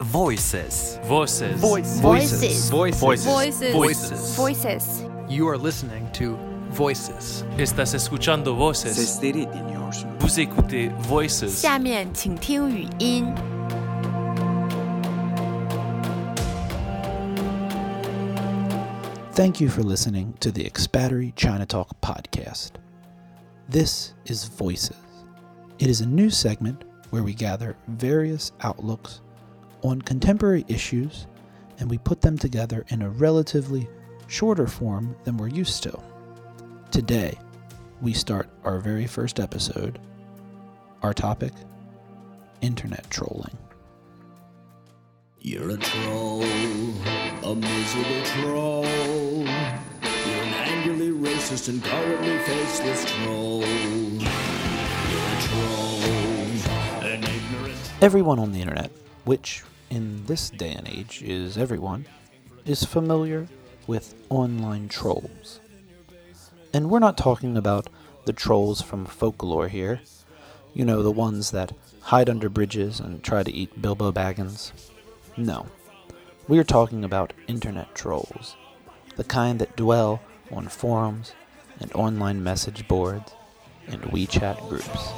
Voices. Voices. Voices. Voices. Voices. Voices. Voices. Voices. You are listening to Voices. Estás escuchando Voices. Vous écoutez Voices. 下面请听语音。Thank you for listening to the Expatery China Talk podcast. This is Voices. It is a new segment where we gather various outlooks on contemporary issues and we put them together in a relatively shorter form than we're used to. Today, we start our very first episode. Our topic Internet trolling. You're a troll, a miserable troll. You're an angrily racist and currently faceless troll. You're a troll, an ignorant. Everyone on the internet, which in this day and age is everyone, is familiar with online trolls. And we're not talking about the trolls from folklore here. You know, the ones that hide under bridges and try to eat Bilbo Baggins. No. We are talking about internet trolls. The kind that dwell on forums and online message boards and WeChat groups.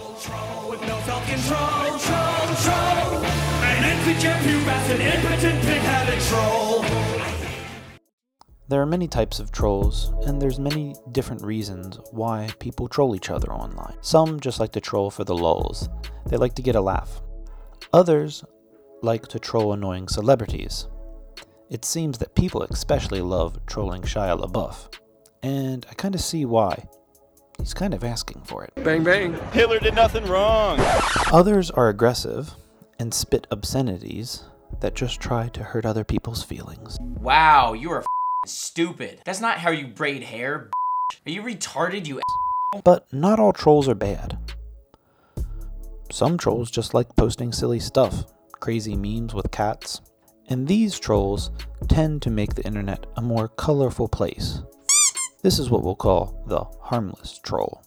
There are many types of trolls, and there's many different reasons why people troll each other online. Some just like to troll for the lulz. They like to get a laugh. Others like to troll annoying celebrities. It seems that people especially love trolling Shia LaBeouf, and I kind of see why. He's kind of asking for it. Bang, bang. Hitler did nothing wrong. Others are aggressive and spit obscenities that just try to hurt other people's feelings. Wow, you are stupid. That's not how you braid hair. Are you retarded, you But not all trolls are bad. Some trolls just like posting silly stuff, crazy memes with cats. And these trolls tend to make the internet a more colorful place. This is what we'll call the harmless troll.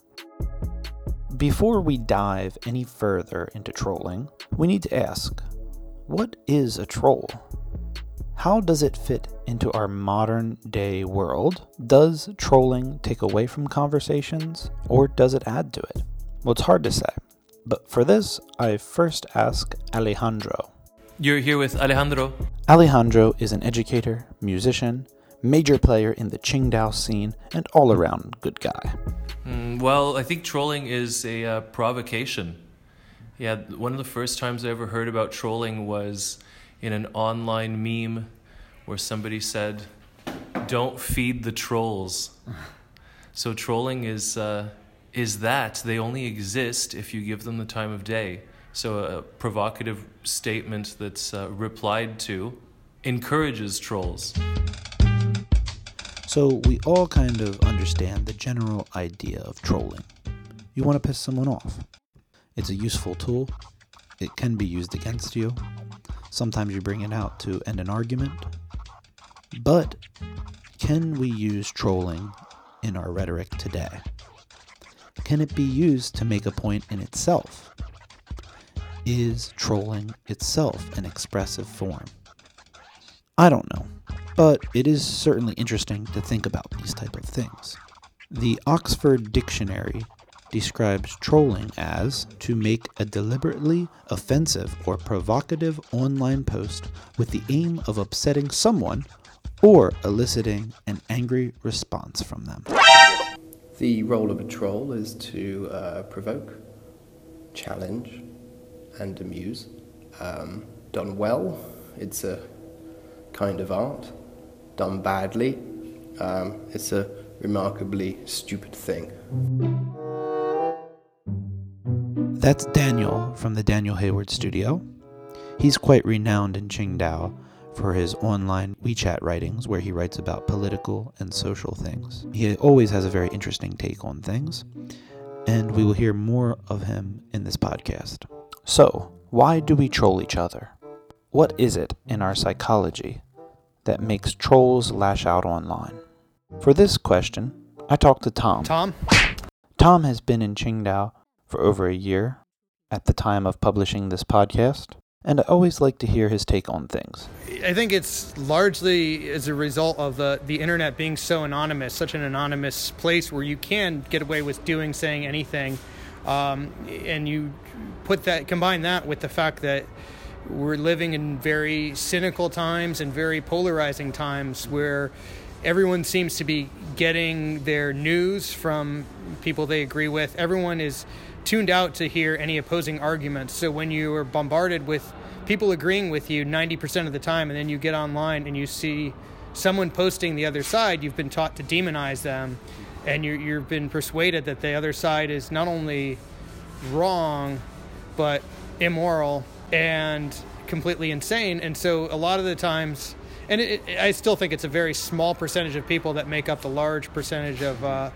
Before we dive any further into trolling, we need to ask what is a troll? How does it fit into our modern day world? Does trolling take away from conversations or does it add to it? Well, it's hard to say. But for this, I first ask Alejandro. You're here with Alejandro. Alejandro is an educator, musician, major player in the Qingdao scene, and all around good guy. Mm, well, I think trolling is a uh, provocation. Yeah, one of the first times I ever heard about trolling was in an online meme where somebody said, "Don't feed the trolls." so trolling is uh, is that they only exist if you give them the time of day. So a provocative statement that's uh, replied to encourages trolls. So we all kind of understand the general idea of trolling. You want to piss someone off. It's a useful tool. It can be used against you. Sometimes you bring it out to end an argument. But can we use trolling in our rhetoric today? Can it be used to make a point in itself? Is trolling itself an expressive form? I don't know, but it is certainly interesting to think about these type of things. The Oxford Dictionary describes trolling as to make a deliberately offensive or provocative online post with the aim of upsetting someone or eliciting an angry response from them. The role of a troll is to uh, provoke, challenge, and amuse. Um, done well, it's a kind of art. Done badly, um, it's a remarkably stupid thing. That's Daniel from the Daniel Hayward Studio. He's quite renowned in Qingdao for his online WeChat writings, where he writes about political and social things. He always has a very interesting take on things, and we will hear more of him in this podcast. So, why do we troll each other? What is it in our psychology that makes trolls lash out online? For this question, I talked to Tom. Tom? Tom has been in Qingdao for over a year at the time of publishing this podcast. and I always like to hear his take on things. I think it's largely as a result of the, the internet being so anonymous, such an anonymous place where you can get away with doing, saying anything. Um, and you put that, combine that with the fact that we're living in very cynical times and very polarizing times where everyone seems to be getting their news from people they agree with. Everyone is tuned out to hear any opposing arguments. So when you are bombarded with people agreeing with you 90% of the time, and then you get online and you see someone posting the other side, you've been taught to demonize them, and you you've been persuaded that the other side is not only wrong, but immoral and completely insane. And so a lot of the times, and it, it, I still think it's a very small percentage of people that make up the large percentage of uh,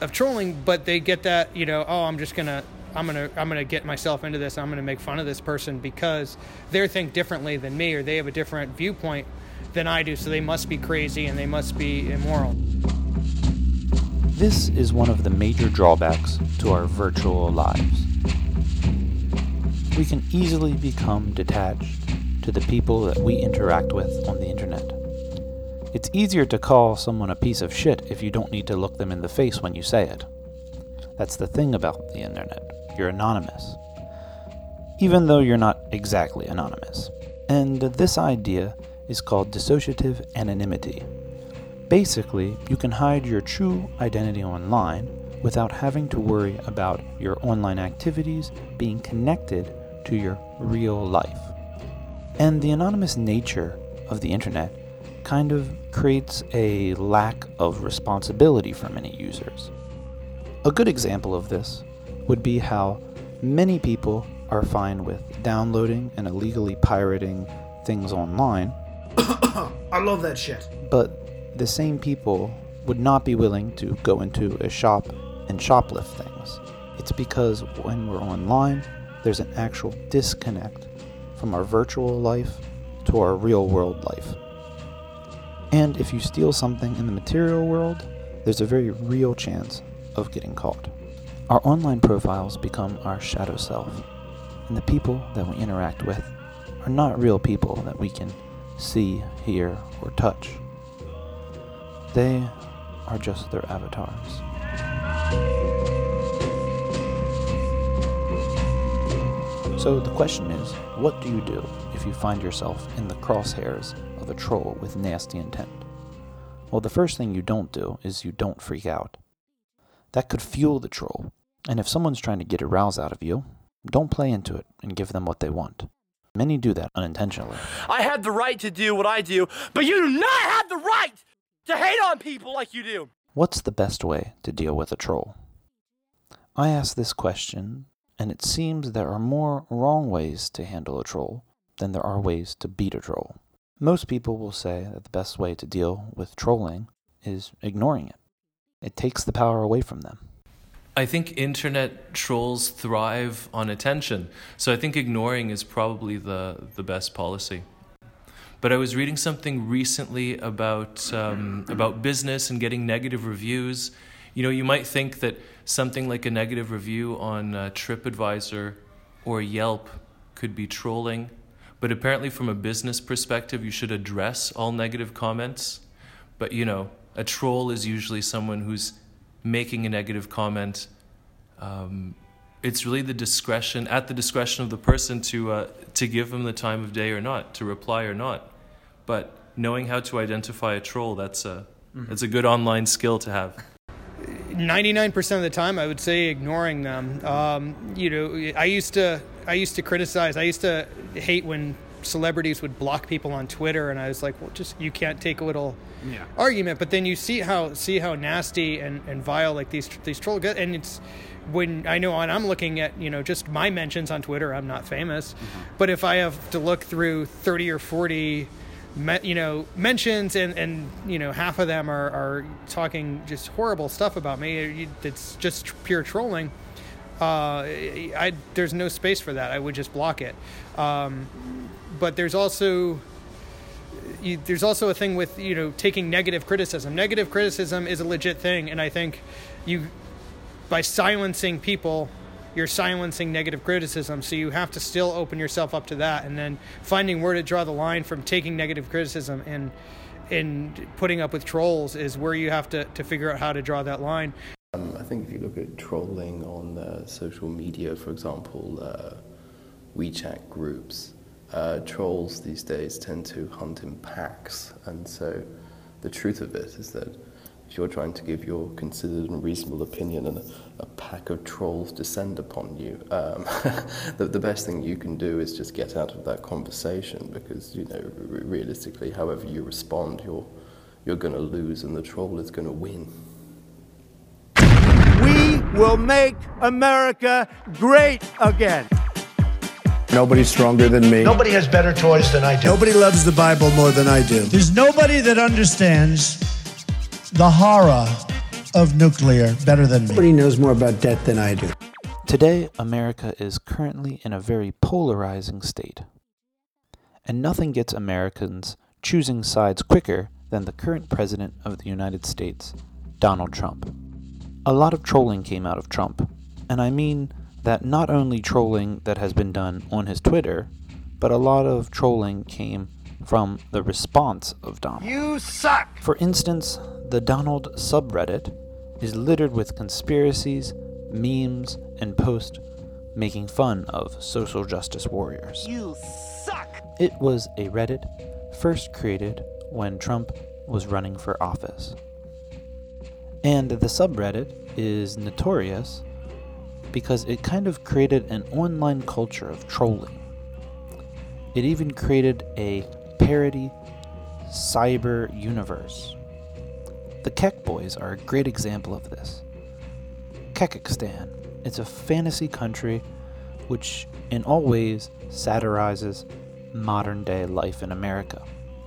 of trolling, but they get that you know, oh, I'm just gonna. I'm gonna I'm gonna get myself into this. I'm gonna make fun of this person because they think differently than me, or they have a different viewpoint than I do. So they must be crazy and they must be immoral. This is one of the major drawbacks to our virtual lives. We can easily become detached to the people that we interact with on the internet. It's easier to call someone a piece of shit if you don't need to look them in the face when you say it. That's the thing about the internet. You're anonymous. Even though you're not exactly anonymous. And this idea is called dissociative anonymity. Basically, you can hide your true identity online without having to worry about your online activities being connected to your real life. And the anonymous nature of the internet kind of creates a lack of responsibility for many users. A good example of this would be how many people are fine with downloading and illegally pirating things online. I love that shit. But the same people would not be willing to go into a shop and shoplift things. It's because when we're online, there's an actual disconnect from our virtual life to our real world life. And if you steal something in the material world, there's a very real chance of getting caught. Our online profiles become our shadow self, and the people that we interact with are not real people that we can see, hear, or touch. They are just their avatars. So the question is, what do you do if you find yourself in the crosshairs of a troll with nasty intent? Well, the first thing you don't do is you don't freak out. That could fuel the troll, and if someone's trying to get a rouse out of you, don't play into it and give them what they want. Many do that unintentionally. I have the right to do what I do, but you do not have the right to hate on people like you do. What's the best way to deal with a troll? I ask this question and it seems there are more wrong ways to handle a troll than there are ways to beat a troll. Most people will say that the best way to deal with trolling is ignoring it. It takes the power away from them. I think internet trolls thrive on attention, so I think ignoring is probably the, the best policy. But I was reading something recently about um, about business and getting negative reviews, you know, you might think that something like a negative review on uh, TripAdvisor or Yelp could be trolling, but apparently, from a business perspective, you should address all negative comments. But you know, a troll is usually someone who's making a negative comment. Um, it's really the discretion, at the discretion of the person, to uh, to give them the time of day or not, to reply or not. But knowing how to identify a troll, that's a mm-hmm. that's a good online skill to have. 99% of the time i would say ignoring them um, you know i used to i used to criticize i used to hate when celebrities would block people on twitter and i was like well just you can't take a little yeah. argument but then you see how see how nasty and, and vile like these these trolls get and it's when i know and i'm looking at you know just my mentions on twitter i'm not famous mm-hmm. but if i have to look through 30 or 40 me, you know mentions and and you know half of them are are talking just horrible stuff about me. It's just pure trolling. Uh, I there's no space for that. I would just block it. Um, but there's also you, there's also a thing with you know taking negative criticism. Negative criticism is a legit thing and I think you by silencing people you're silencing negative criticism. So you have to still open yourself up to that, and then finding where to draw the line from taking negative criticism and and putting up with trolls is where you have to, to figure out how to draw that line. Um, I think if you look at trolling on uh, social media, for example, uh, WeChat groups, uh, trolls these days tend to hunt in packs, and so the truth of it is that if you're trying to give your considered and reasonable opinion and a, a pack of trolls descend upon you, um, the, the, best thing you can do is just get out of that conversation because, you know, realistically, however you respond, you're, you're going to lose and the troll is going to win. We will make America great again. Nobody's stronger than me. Nobody has better toys than I do. Nobody loves the Bible more than I do. There's nobody that understands the horror of nuclear better than me. Nobody knows more about death than I do. Today, America is currently in a very polarizing state. And nothing gets Americans choosing sides quicker than the current President of the United States, Donald Trump. A lot of trolling came out of Trump, and I mean that not only trolling that has been done on his Twitter, but a lot of trolling came from the response of Donald. You suck! For instance, the Donald subreddit is littered with conspiracies, memes, and posts making fun of social justice warriors. You suck! It was a Reddit first created when Trump was running for office. And the subreddit is notorious because it kind of created an online culture of trolling. It even created a parody cyber universe. The Kek Boys are a great example of this. Kekistan is a fantasy country which, in all ways, satirizes modern day life in America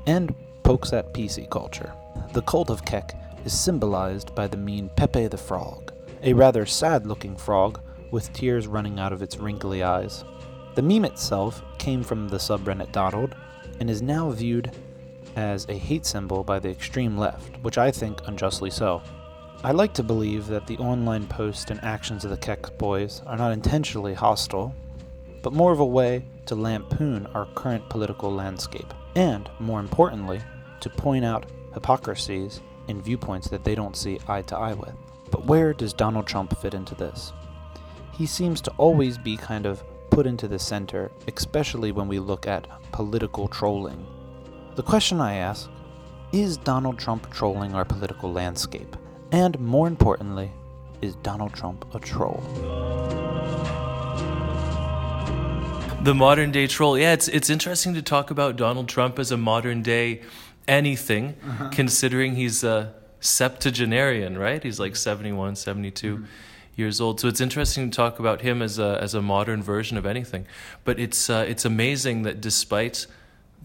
and pokes at PC culture. The cult of Kek is symbolized by the meme Pepe the Frog, a rather sad looking frog with tears running out of its wrinkly eyes. The meme itself came from the subreddit Donald and is now viewed as a hate symbol by the extreme left, which I think unjustly so. I like to believe that the online posts and actions of the Kek boys are not intentionally hostile, but more of a way to lampoon our current political landscape, and, more importantly, to point out hypocrisies and viewpoints that they don't see eye to eye with. But where does Donald Trump fit into this? He seems to always be kind of put into the center, especially when we look at political trolling. The question I ask is Donald Trump trolling our political landscape? And more importantly, is Donald Trump a troll? The modern day troll. Yeah, it's it's interesting to talk about Donald Trump as a modern day anything, uh-huh. considering he's a septuagenarian, right? He's like 71, 72. Mm-hmm years old. So it's interesting to talk about him as a as a modern version of anything. But it's uh, it's amazing that despite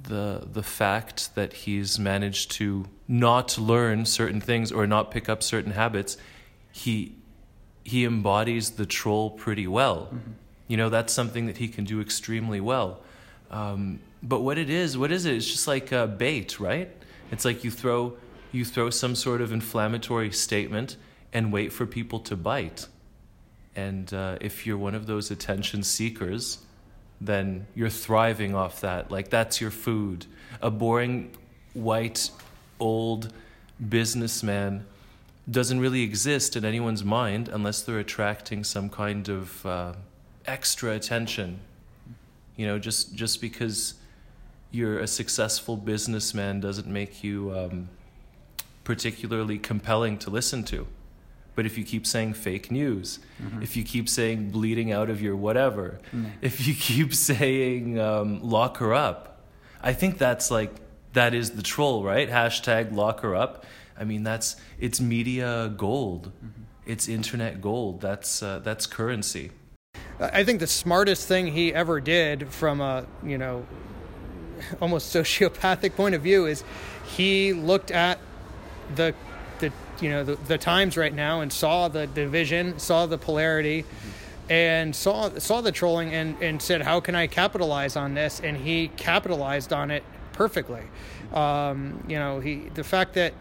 the the fact that he's managed to not learn certain things or not pick up certain habits, he he embodies the troll pretty well. Mm-hmm. You know, that's something that he can do extremely well. Um, but what it is, what is it? It's just like a bait, right? It's like you throw you throw some sort of inflammatory statement and wait for people to bite. And uh, if you're one of those attention seekers, then you're thriving off that. Like that's your food. A boring, white, old businessman doesn't really exist in anyone's mind unless they're attracting some kind of uh, extra attention. You know, just just because you're a successful businessman doesn't make you um, particularly compelling to listen to. But if you keep saying fake news, mm-hmm. if you keep saying bleeding out of your whatever, mm-hmm. if you keep saying um, lock her up, I think that's like, that is the troll, right? Hashtag lock her up. I mean, that's, it's media gold. Mm-hmm. It's internet gold. That's, uh, that's currency. I think the smartest thing he ever did from a, you know, almost sociopathic point of view is he looked at the the you know the, the times right now and saw the division, saw the polarity, mm-hmm. and saw saw the trolling and and said, how can I capitalize on this? And he capitalized on it perfectly. Um, you know, he the fact that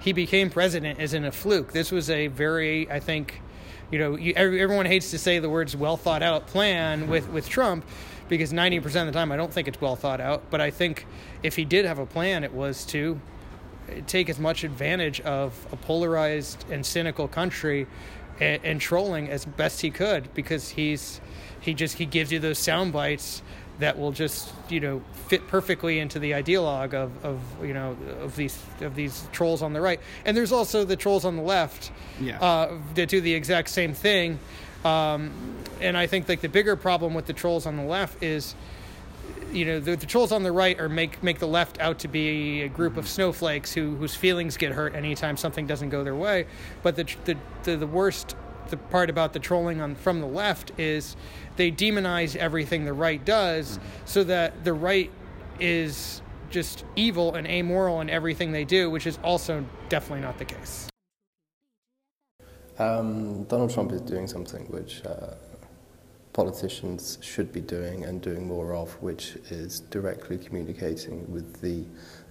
he became president isn't a fluke. This was a very, I think, you know, you, everyone hates to say the words "well thought out plan" with with Trump, because 90% of the time I don't think it's well thought out. But I think if he did have a plan, it was to take as much advantage of a polarized and cynical country and, and trolling as best he could, because he's he just he gives you those sound bites that will just you know fit perfectly into the ideologue of, of you know of these of these trolls on the right and there's also the trolls on the left Yeah. uh, that do the exact same thing um, and I think like the bigger problem with the trolls on the left is you know the, the trolls on the right are make make the left out to be a group of snowflakes who whose feelings get hurt anytime something doesn't go their way. But the the the, the worst the part about the trolling on from the left is they demonize everything the right does so that the right is just evil and amoral in everything they do which is also definitely not the case. Um, Donald Trump is doing something which uh, politicians should be doing and doing more of, which is directly communicating with the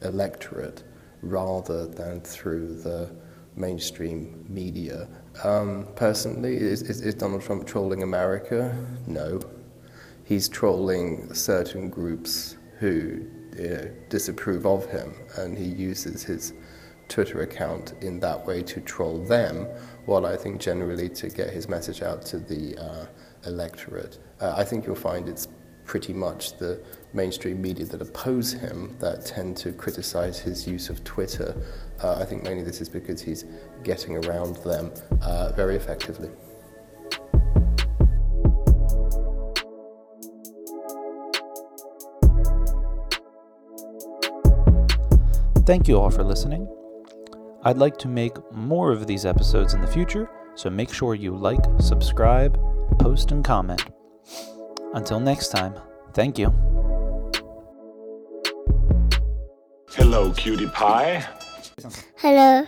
electorate rather than through the mainstream media. Um, personally, is, is, is Donald Trump trolling America? No. He's trolling certain groups who you know, disapprove of him, and he uses his Twitter account in that way to troll them, while I think generally to get his message out to the uh, electorate. Uh, I think you'll find it's pretty much the mainstream media that oppose him that tend to criticize his use of Twitter. Uh, I think mainly this is because he's getting around them uh, very effectively. Thank you all for listening. I'd like to make more of these episodes in the future, so make sure you like, subscribe, post, and comment. Until next time, thank you. Hello, cutie pie. Hello.